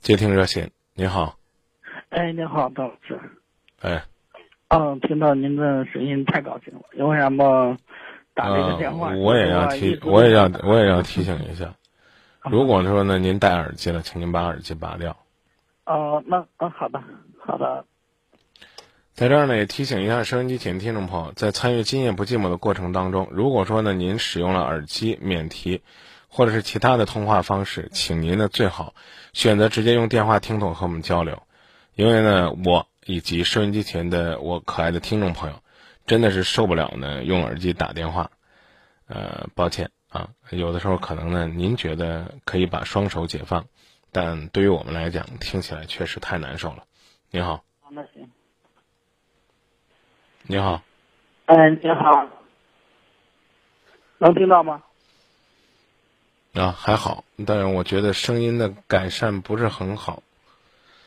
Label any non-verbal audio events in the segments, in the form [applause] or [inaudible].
接听热线，您好。哎，您好，邓老师。哎。嗯，听到您的声音太高兴了。因为什么打这个电话？我也要提，我也要，我也要提醒一下。[laughs] 如果说呢，您戴耳机了，请您把耳机拔掉。哦，那嗯，好的，好的。在这儿呢，也提醒一下收音机前听众朋友，在参与“今夜不寂寞”的过程当中，如果说呢，您使用了耳机免提，或者是其他的通话方式，请您呢最好选择直接用电话听筒和我们交流，因为呢，我以及收音机前的我可爱的听众朋友，真的是受不了呢用耳机打电话。呃，抱歉啊，有的时候可能呢，您觉得可以把双手解放，但对于我们来讲，听起来确实太难受了。你好。那行。你好。嗯，你好。能听到吗？啊，还好，但是我觉得声音的改善不是很好。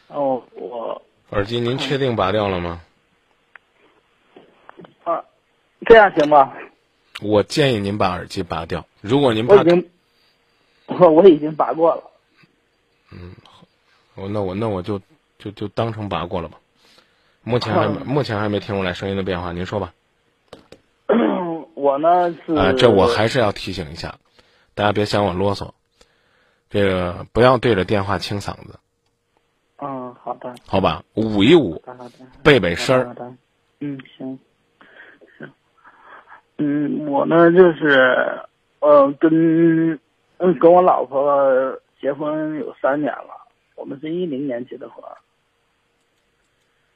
哦，我耳机您确定拔掉了吗？啊，这样行吗？我建议您把耳机拔掉。如果您我已经，[laughs] 我我已经拔过了。嗯，我那我那我就就就当成拔过了吧。目前还 [laughs] 目前还没听出来声音的变化，您说吧。我呢是啊，这我还是要提醒一下。大家别嫌我啰嗦，这个不要对着电话清嗓子。嗯，好的。好吧，捂一捂，背背声儿。好的。嗯，行。行。嗯，我呢就是，呃，跟嗯跟我老婆结婚有三年了，我们是一零年结的婚。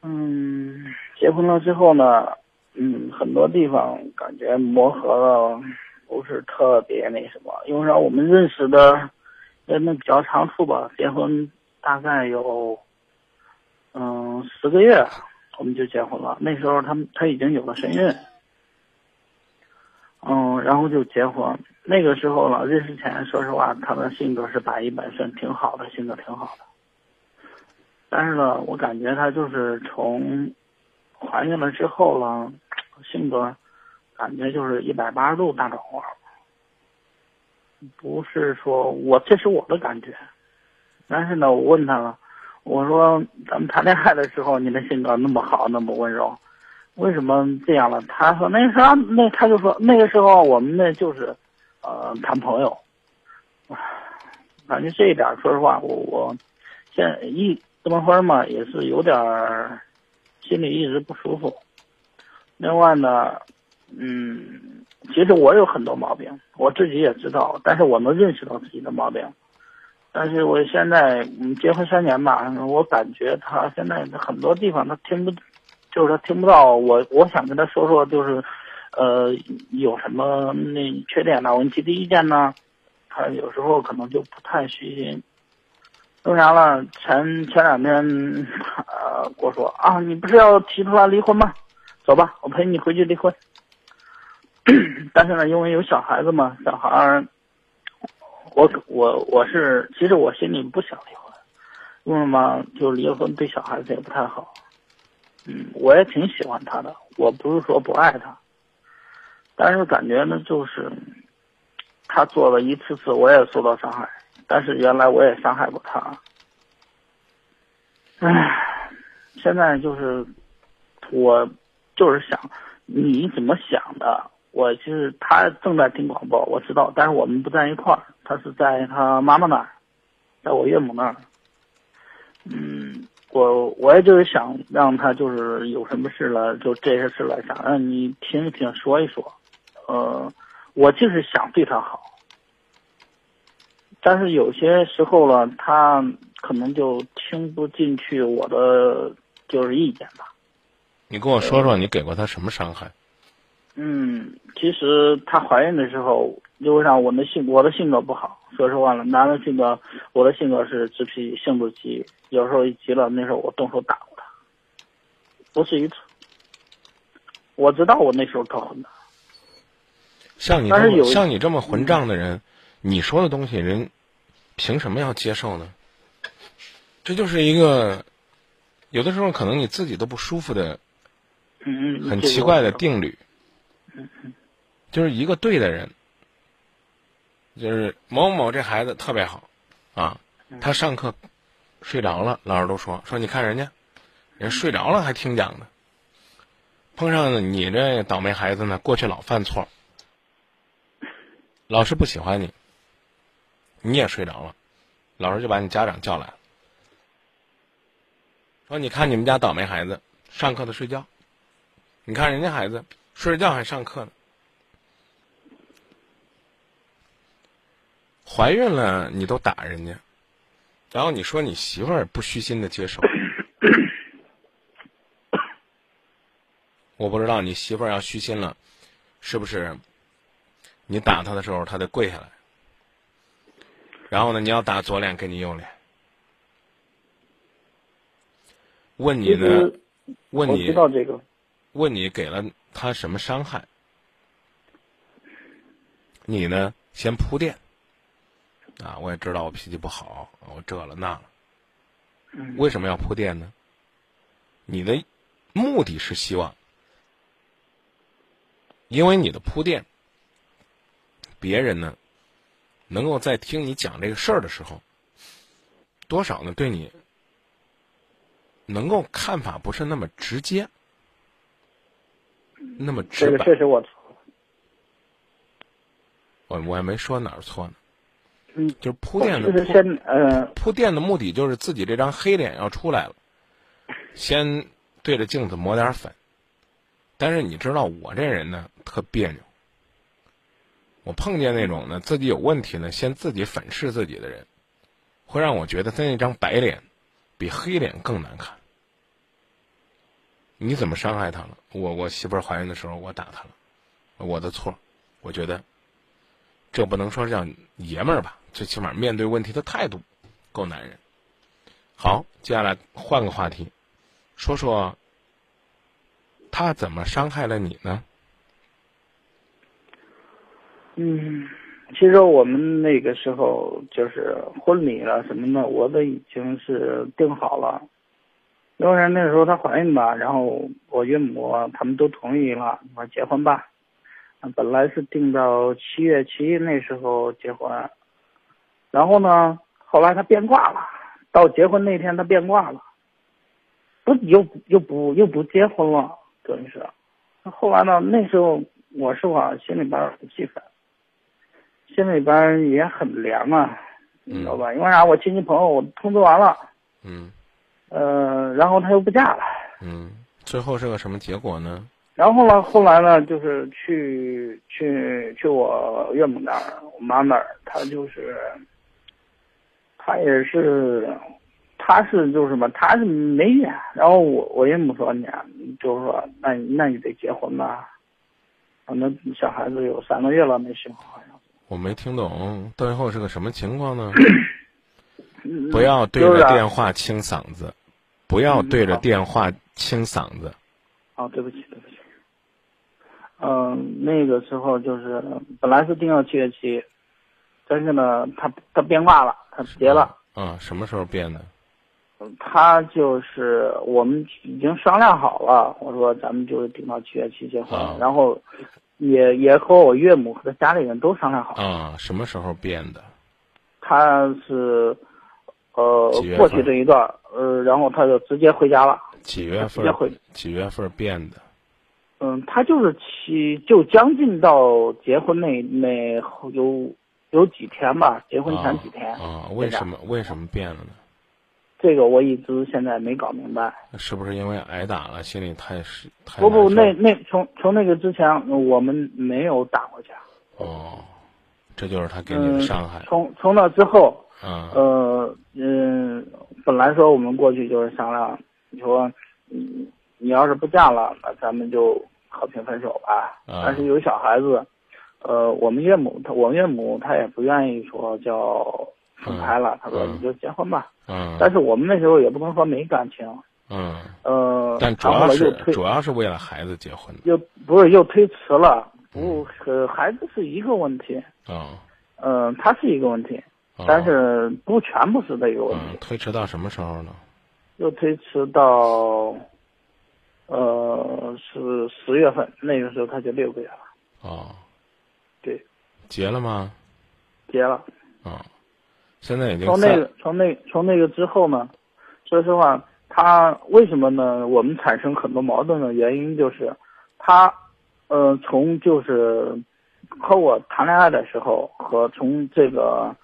嗯，结婚了之后呢，嗯，很多地方感觉磨合了。不是特别那什么，因为说我们认识的，那比较长处吧，结婚大概有，嗯，十个月，我们就结婚了。那时候他们他已经有了身孕，嗯，然后就结婚。那个时候呢，认识前，说实话，他的性格是百依百顺，挺好的，性格挺好的。但是呢，我感觉他就是从怀孕了之后了，性格。感觉就是一百八十度大转弯，不是说我这是我的感觉，但是呢，我问他了，我说咱们谈恋爱的时候你的性格那么好那么温柔，为什么这样了？他说那时候那他就说那个时候我们那就是，呃，谈朋友，感觉这一点说实话我我，现在一这么会嘛也是有点心里一直不舒服，另外呢。嗯，其实我有很多毛病，我自己也知道，但是我能认识到自己的毛病。但是我现在，嗯，结婚三年吧，我感觉他现在很多地方他听不，就是他听不到我，我想跟他说说，就是，呃，有什么那缺点呢？我给你提提意见呢？他有时候可能就不太虚心。为啥了？前前两天，呃，我说啊，你不是要提出来离婚吗？走吧，我陪你回去离婚。[clears throat] 但是呢，因为有小孩子嘛，小孩儿，我我我是，其实我心里不想离婚，为什么？就离婚对小孩子也不太好。嗯，我也挺喜欢他的，我不是说不爱他，但是感觉呢，就是他做了一次次，我也受到伤害，但是原来我也伤害过他。唉，现在就是我就是想你怎么想的？我其实他正在听广播，我知道，但是我们不在一块儿，他是在他妈妈那儿，在我岳母那儿。嗯，我我也就是想让他就是有什么事了，就这些事了，想让你听一听，说一说。呃，我就是想对他好，但是有些时候了，他可能就听不进去我的就是意见吧。你跟我说说，你给过他什么伤害？嗯，其实她怀孕的时候，因为啥？我的性我的性格不好，说实话了，男的性格，我的性格是直脾，性子急，有时候一急了，那时候我动手打过他，不是一次。我知道我那时候特混的。像你这么像你这么混账的人，你说的东西人凭什么要接受呢？这就是一个有的时候可能你自己都不舒服的，嗯，很奇怪的定律。就是一个对的人，就是某某这孩子特别好，啊，他上课睡着了，老师都说说你看人家，人睡着了还听讲呢。碰上你这倒霉孩子呢，过去老犯错，老师不喜欢你，你也睡着了，老师就把你家长叫来了，说你看你们家倒霉孩子，上课的睡觉，你看人家孩子睡着觉还上课呢。怀孕了你都打人家，然后你说你媳妇儿不虚心的接受，我不知道你媳妇儿要虚心了，是不是？你打她的时候，她得跪下来，然后呢，你要打左脸给你右脸，问你呢？问你知道这个？问你给了她什么伤害？你呢？先铺垫。啊，我也知道我脾气不好，我这了那了。为什么要铺垫呢？你的目的是希望，因为你的铺垫，别人呢能够在听你讲这个事儿的时候，多少呢对你能够看法不是那么直接，那么直白。这个确实我错了。我我也没说哪儿错呢。嗯，就是铺垫的铺，呃，铺垫的目的就是自己这张黑脸要出来了，[laughs] 先对着镜子抹点粉。但是你知道我这人呢特别扭，我碰见那种呢自己有问题呢先自己粉饰自己的人，会让我觉得他那张白脸比黑脸更难看。你怎么伤害他了？我我媳妇儿怀孕的时候我打他了，我的错，我觉得这不能说叫爷们儿吧。最起码面对问题的态度够男人。好，接下来换个话题，说说他怎么伤害了你呢？嗯，其实我们那个时候就是婚礼了什么的，我都已经是定好了。因为那时候她怀孕吧，然后我岳母他们都同意了，我结婚吧。本来是定到七月七那时候结婚。然后呢？后来他变卦了，到结婚那天他变卦了，不又又不又不结婚了，等于是。后来呢？那时候我是吧，心里边很气愤，心里边也很凉啊，你知道吧？因为啥？我亲戚朋友我通知完了，嗯，呃，然后他又不嫁了，嗯，最后是个什么结果呢？然后呢？后来呢？就是去去去我岳母那儿，我妈那儿，他就是。她也是，她是就是什么？他是没演，然后我我岳母说你，就是说那那你得结婚吧，反正小孩子有三个月了没生，好像。我没听懂，最后是个什么情况呢？[coughs] 不要对着电话清嗓子，不要对着电话清嗓子。哦，对不起，对不起。嗯，那个时候就是本来是定到七月七。但是呢，他他变卦了，他结了。啊，什么时候变的？他就是我们已经商量好了，我说咱们就是定到七月七结婚，然后也也和我岳母和他家里人都商量好了。啊，什么时候变的？他是呃过去这一段，呃，然后他就直接回家了。几月份？几月份变的？嗯，他就是七，就将近到结婚那那有。有几天吧，结婚前几天啊？为什么为什么变了呢？这个我一直现在没搞明白。是不是因为挨打了，心里太是太不不，那那从从那个之前，我们没有打过架。哦，这就是他给你的伤害。从从那之后，嗯呃嗯，本来说我们过去就是商量，你说你你要是不嫁了，那咱们就和平分手吧。但是有小孩子。呃，我们岳母，他我岳母，她也不愿意说叫分开了。他说你就结婚吧。嗯。但是我们那时候也不能说没感情。嗯。呃。但主要是主要是为了孩子结婚。又不是又推迟了？不，孩子是一个问题。啊。嗯，他是一个问题，但是不全部是这个问题。推迟到什么时候呢？又推迟到，呃，是十月份，那个时候他就六个月了。哦。对，结了吗？结了。啊，现在已经从那个从那从那个之后呢，说实话，他为什么呢？我们产生很多矛盾的原因就是，他，呃，从就是和我谈恋爱的时候和从这个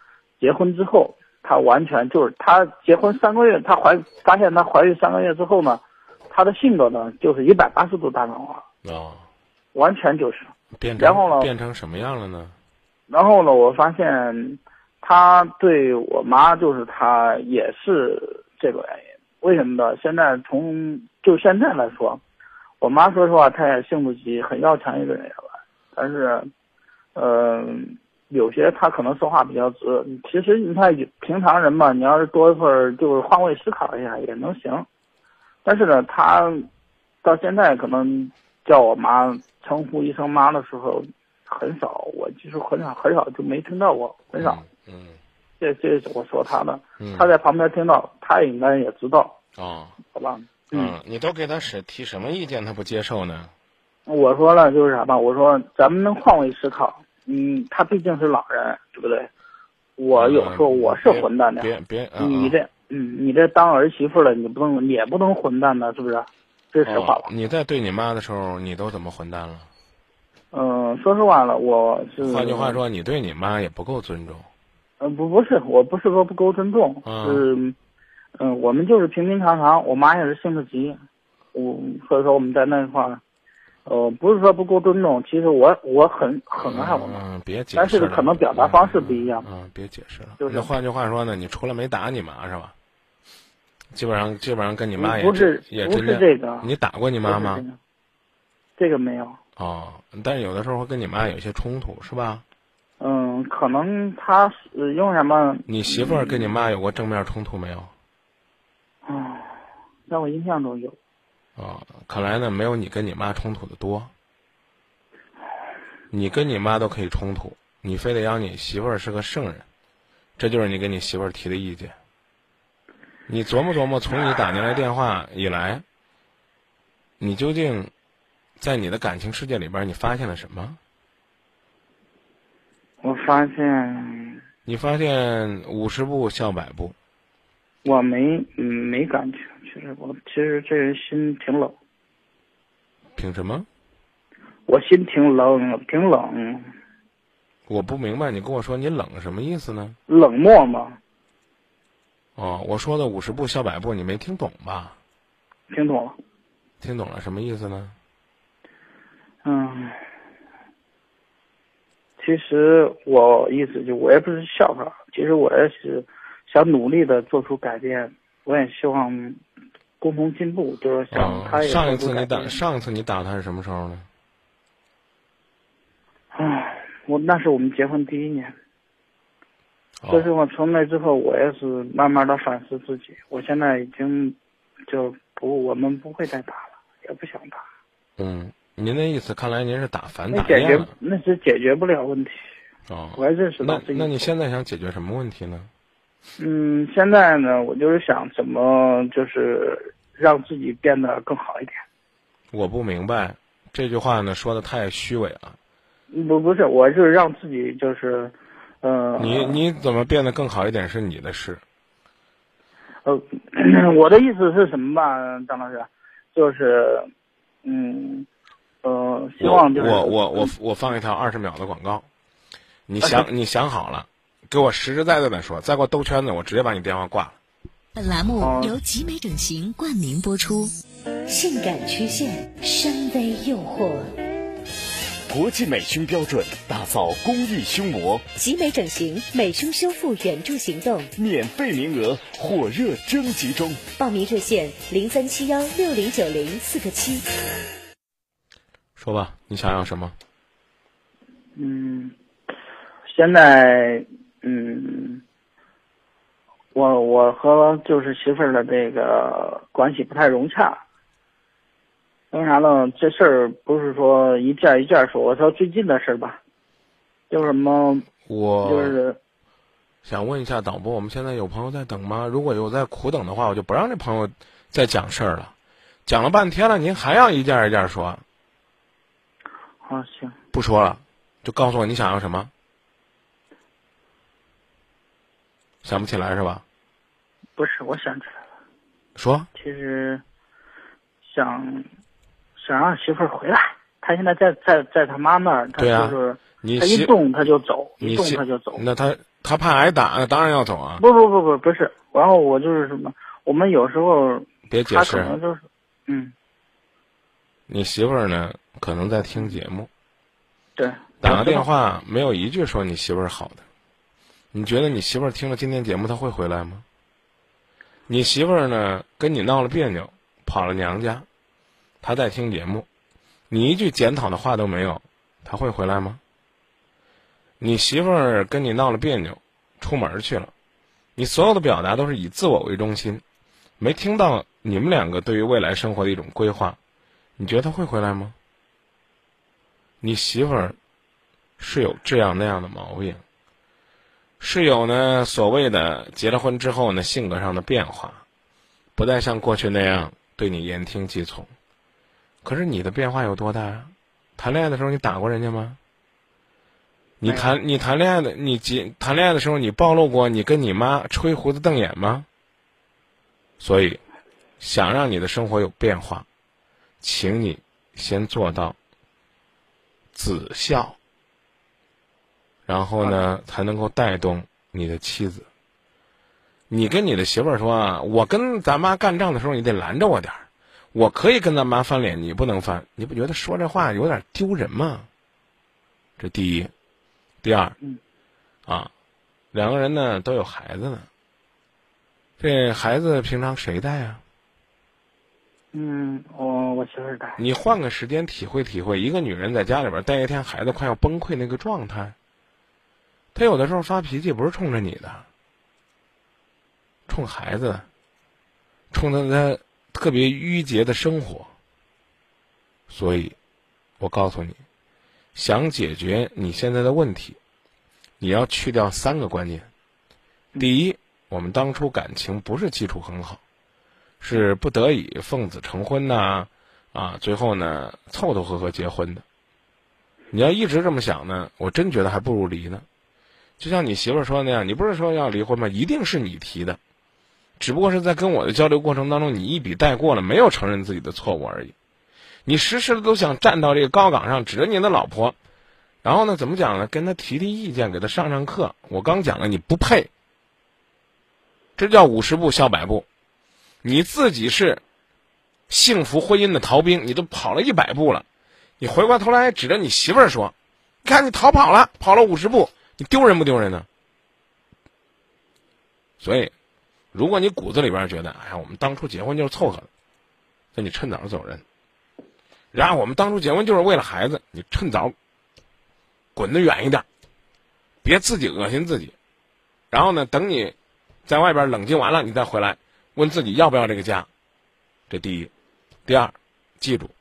结婚之后，她完全就是她结婚三个月，她怀发现她怀孕三个月之后呢，她的性格呢就是一百八十度大转化，哦，完全就是。变成然后呢变成什么样了呢？然后呢，我发现她对我妈，就是她也是这个原因。为什么呢？现在从就现在来说，我妈说实话，她也性子急，很要强一个人也吧。但是，呃，有些他可能说话比较直。其实你看，平常人嘛，你要是多一会儿就是换位思考一下也能行。但是呢，他到现在可能叫我妈称呼一声妈的时候，很少，我其实很少很少就没听到过，很少。嗯这这是我说他的，嗯，他在旁边听到，他应该也知道，哦，好吧？嗯，你都给他使提什么意见，他不接受呢？我说了就是啥吧？我说咱们能换位思考，嗯，他毕竟是老人，对不对？我有时候我是混蛋的，别别，你这，嗯，你这当儿媳妇了，你不能也不能混蛋呢，是不是？这是实话吧？哦你在对你妈的时候，你都怎么混蛋了？嗯，说实话了，我是换句话，说，你对你妈也不够尊重。嗯，不不是，我不是说不够尊重，啊是，嗯，我们就是平平常常，我妈也是性子急，我所以说我们在那块儿，呃，不是说不够尊重，其实我我很很爱我妈，嗯，别解释但是可能表达方式不一样嗯，嗯别解释了。就是那换句话说呢，你除了没打你妈是吧？基本上基本上跟你妈也不是不也之间，是这个，你打过你妈吗？这个这个没有，哦，但是有的时候会跟你妈有一些冲突，是吧？嗯，可能他是用什么？你媳妇儿跟你妈有过正面冲突没有？啊，在我印象中有，哦，看来呢，没有你跟你妈冲突的多。你跟你妈都可以冲突，你非得要你媳妇儿是个圣人，这就是你跟你媳妇儿提的意见。你琢磨琢磨，从你打进来电话以来，你究竟在你的感情世界里边，你发现了什么？我发现你发现五十步笑百步，我没嗯没感觉，其实我其实这人心挺冷。凭什么？我心挺冷，挺冷，我不明白，你跟我说你冷什么意思呢？冷漠吗，哦，我说的五十步笑百步，你没听懂吧？听懂了。听懂了什么意思呢？嗯，其实我意思就我也不是笑话，其实我也是想努力的做出改变，我也希望共同进步，就是想哦他也上一次你打上一次你打他是什么时候呢？唉，我那是我们结婚第一年，哦所以说我从那之后，我也是慢慢的反思自己，我现在已经就不，我们不会再打了，也不想打，嗯，您的意思看来您是打反打那解决那是解决不了问题，哦。我也认识到那自己。那你现在想解决什么问题呢？嗯，现在呢，我就是想怎么就是让自己变得更好一点。我不明白这句话呢，说的太虚伪了。不不是，我是让自己就是，呃，你你怎么变得更好一点是你的事。呃，[clears throat] 我的意思是什么吧，张老师，就是，嗯，呃，希望就是我我我我放一条二十秒的广告，你想你想好了，给我实实在在的说，再给我兜圈子，我直接把你电话挂了。本栏目哦由集美整形冠名播出。性感曲线，深 V 诱惑。国际美胸标准，打造公益胸模，集美整形美胸修复援助行动，免费名额火热征集中。报名热线零三七幺六零九零四个七。说吧，你想要什么？嗯，现在，嗯，我我和就是媳妇儿的这个关系不太融洽。为啥呢？这事儿不是说一件一件说，我说最近的事儿吧，就什么我就是想问一下导播，我们现在有朋友在等吗？如果有在苦等的话，我就不让这朋友再讲事儿了。讲了半天了，您还要一件一件说，好行，不说了，就告诉我你想要什么。想不起来是吧？不是，我想起来了，说，其实想想让媳妇儿回来。他现在在在在他妈那儿，他就是你他一动他就走，一动他就走。那他他怕挨打，那当然要走啊！不不不不不是，然后我就是什么，我们有时候别解释他可，能就是，嗯，你媳妇儿呢可能在听节目，对，打个电话没有一句说你媳妇儿好的。你觉得你媳妇儿听了今天节目，她会回来吗？你媳妇儿呢跟你闹了别扭，跑了娘家，她在听节目，你一句检讨的话都没有，她会回来吗？你媳妇儿跟你闹了别扭，出门去了，你所有的表达都是以自我为中心，没听到你们两个对于未来生活的一种规划，你觉得她会回来吗？你媳妇儿是有这样那样的毛病，是有呢所谓的结了婚之后呢性格上的变化，不再像过去那样对你言听计从。可是你的变化有多大啊？谈恋爱的时候你打过人家吗？你谈你谈恋爱的你结谈恋爱的时候你暴露过你跟你妈吹胡子瞪眼吗？所以，想让你的生活有变化，请你先做到子孝，然后呢，才能够带动你的妻子。你跟你的媳妇儿说啊，我跟咱妈干仗的时候，你得拦着我点儿。我可以跟咱妈翻脸，你不能翻。你不觉得说这话有点丢人吗？这第一，第二嗯，啊，两个人呢都有孩子呢。这孩子平常谁带啊？嗯，我我媳妇儿带，你换个时间体会体会，一个女人在家里边待一天，孩子快要崩溃那个状态，她有的时候发脾气不是冲着你的，冲孩子，冲着他特别郁结的生活。所以，我告诉你，想解决你现在的问题，你要去掉三个观念。第一，我们当初感情不是基础很好，是不得已奉子成婚呐、啊，最后呢凑凑合合结婚的。你要一直这么想呢，我真觉得还不如离呢。就像你媳妇儿说的那样，你不是说要离婚吗？一定是你提的，只不过是在跟我的交流过程当中，你一笔带过了，没有承认自己的错误而已。你时时的都想站到这个高岗上，指着你的老婆，然后呢，怎么讲呢？跟她提提意见，给她上上课。我刚讲了，你不配，这叫五十步笑百步。你自己是幸福婚姻的逃兵，你都跑了一百步了，你回过头来指着你媳妇儿说：“看你逃跑了，跑了五十步，丢人不丢人呢？”所以，如果你骨子里边觉得，哎呀，我们当初结婚就是凑合的，那你趁早走人。然后我们当初结婚就是为了孩子，你趁早滚得远一点，别自己恶心自己。然后呢，等你在外边冷静完了，你再回来问自己要不要这个家。这第一，第二，记住，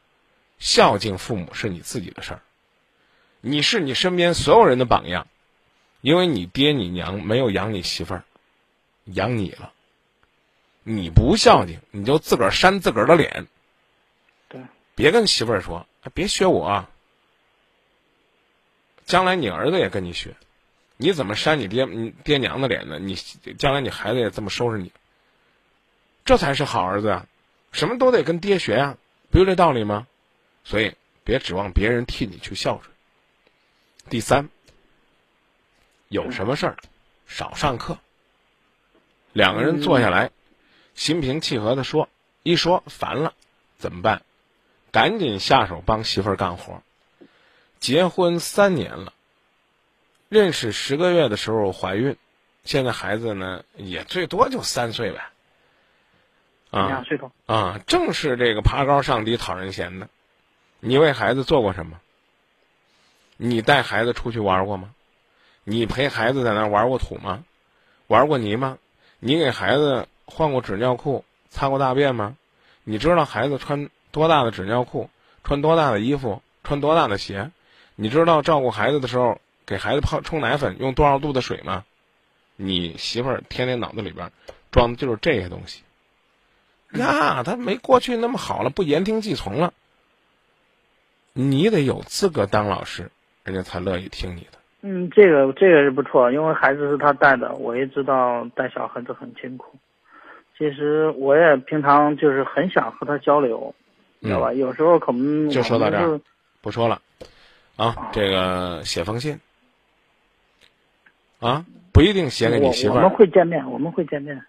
孝敬父母是你自己的事儿，你是你身边所有人的榜样，因为你爹你娘没有养你媳妇儿，养你了。你不孝敬，你就自个儿扇自个儿的脸。对，别跟媳妇儿说，哎别学我啊。将来你儿子也跟你学，你怎么扇你爹你爹娘的脸呢？你将来你孩子也这么收拾你，这才是好儿子啊！什么都得跟爹学呀、不就这道理吗？所以别指望别人替你去孝顺。第三，有什么事儿少上课，两个人坐下来，心平气和的说，一说烦了怎么办？赶紧下手帮媳妇儿干活。结婚三年了，认识十个月的时候怀孕，现在孩子呢也最多就三岁呗。啊两岁多，啊，正是这个爬高上低讨人嫌的。你为孩子做过什么？你带孩子出去玩过吗？你陪孩子在那玩过土吗？玩过泥吗？你给孩子换过纸尿裤、擦过大便吗？你知道孩子穿多大的纸尿裤、穿多大的衣服、穿多大的鞋？你知道照顾孩子的时候给孩子泡冲奶粉用多少度的水吗？你媳妇儿天天脑子里边装的就是这些东西。呀，他没过去那么好了，不言听计从了。你得有资格当老师，人家才乐意听你的。嗯，这个这个是不错，因为孩子是他带的，我也知道带小孩子很辛苦。其实我也平常就是很想和他交流，知道吧？有时候可能嗯就说到这儿不说了，啊，这个写封信，啊，不一定写给你媳妇我我们。会见面，我们会见面。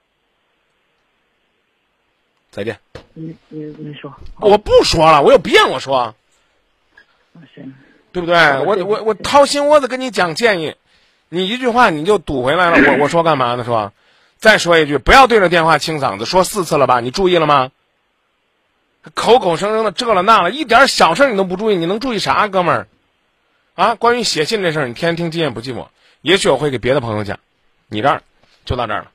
再见。你你你说，我不说了，我有病，我说，行，对不对？我我我掏心窝子跟你讲建议，你一句话你就堵回来了。我我说干嘛呢？是吧？再说一句，不要对着电话清嗓子，说四次了吧？你注意了吗？口口声声的这了那了，一点小事你都不注意，你能注意啥，哥们儿？啊，关于写信这事儿，你天天听今夜不寂寞，也许我会给别的朋友讲，你这儿就到这儿了。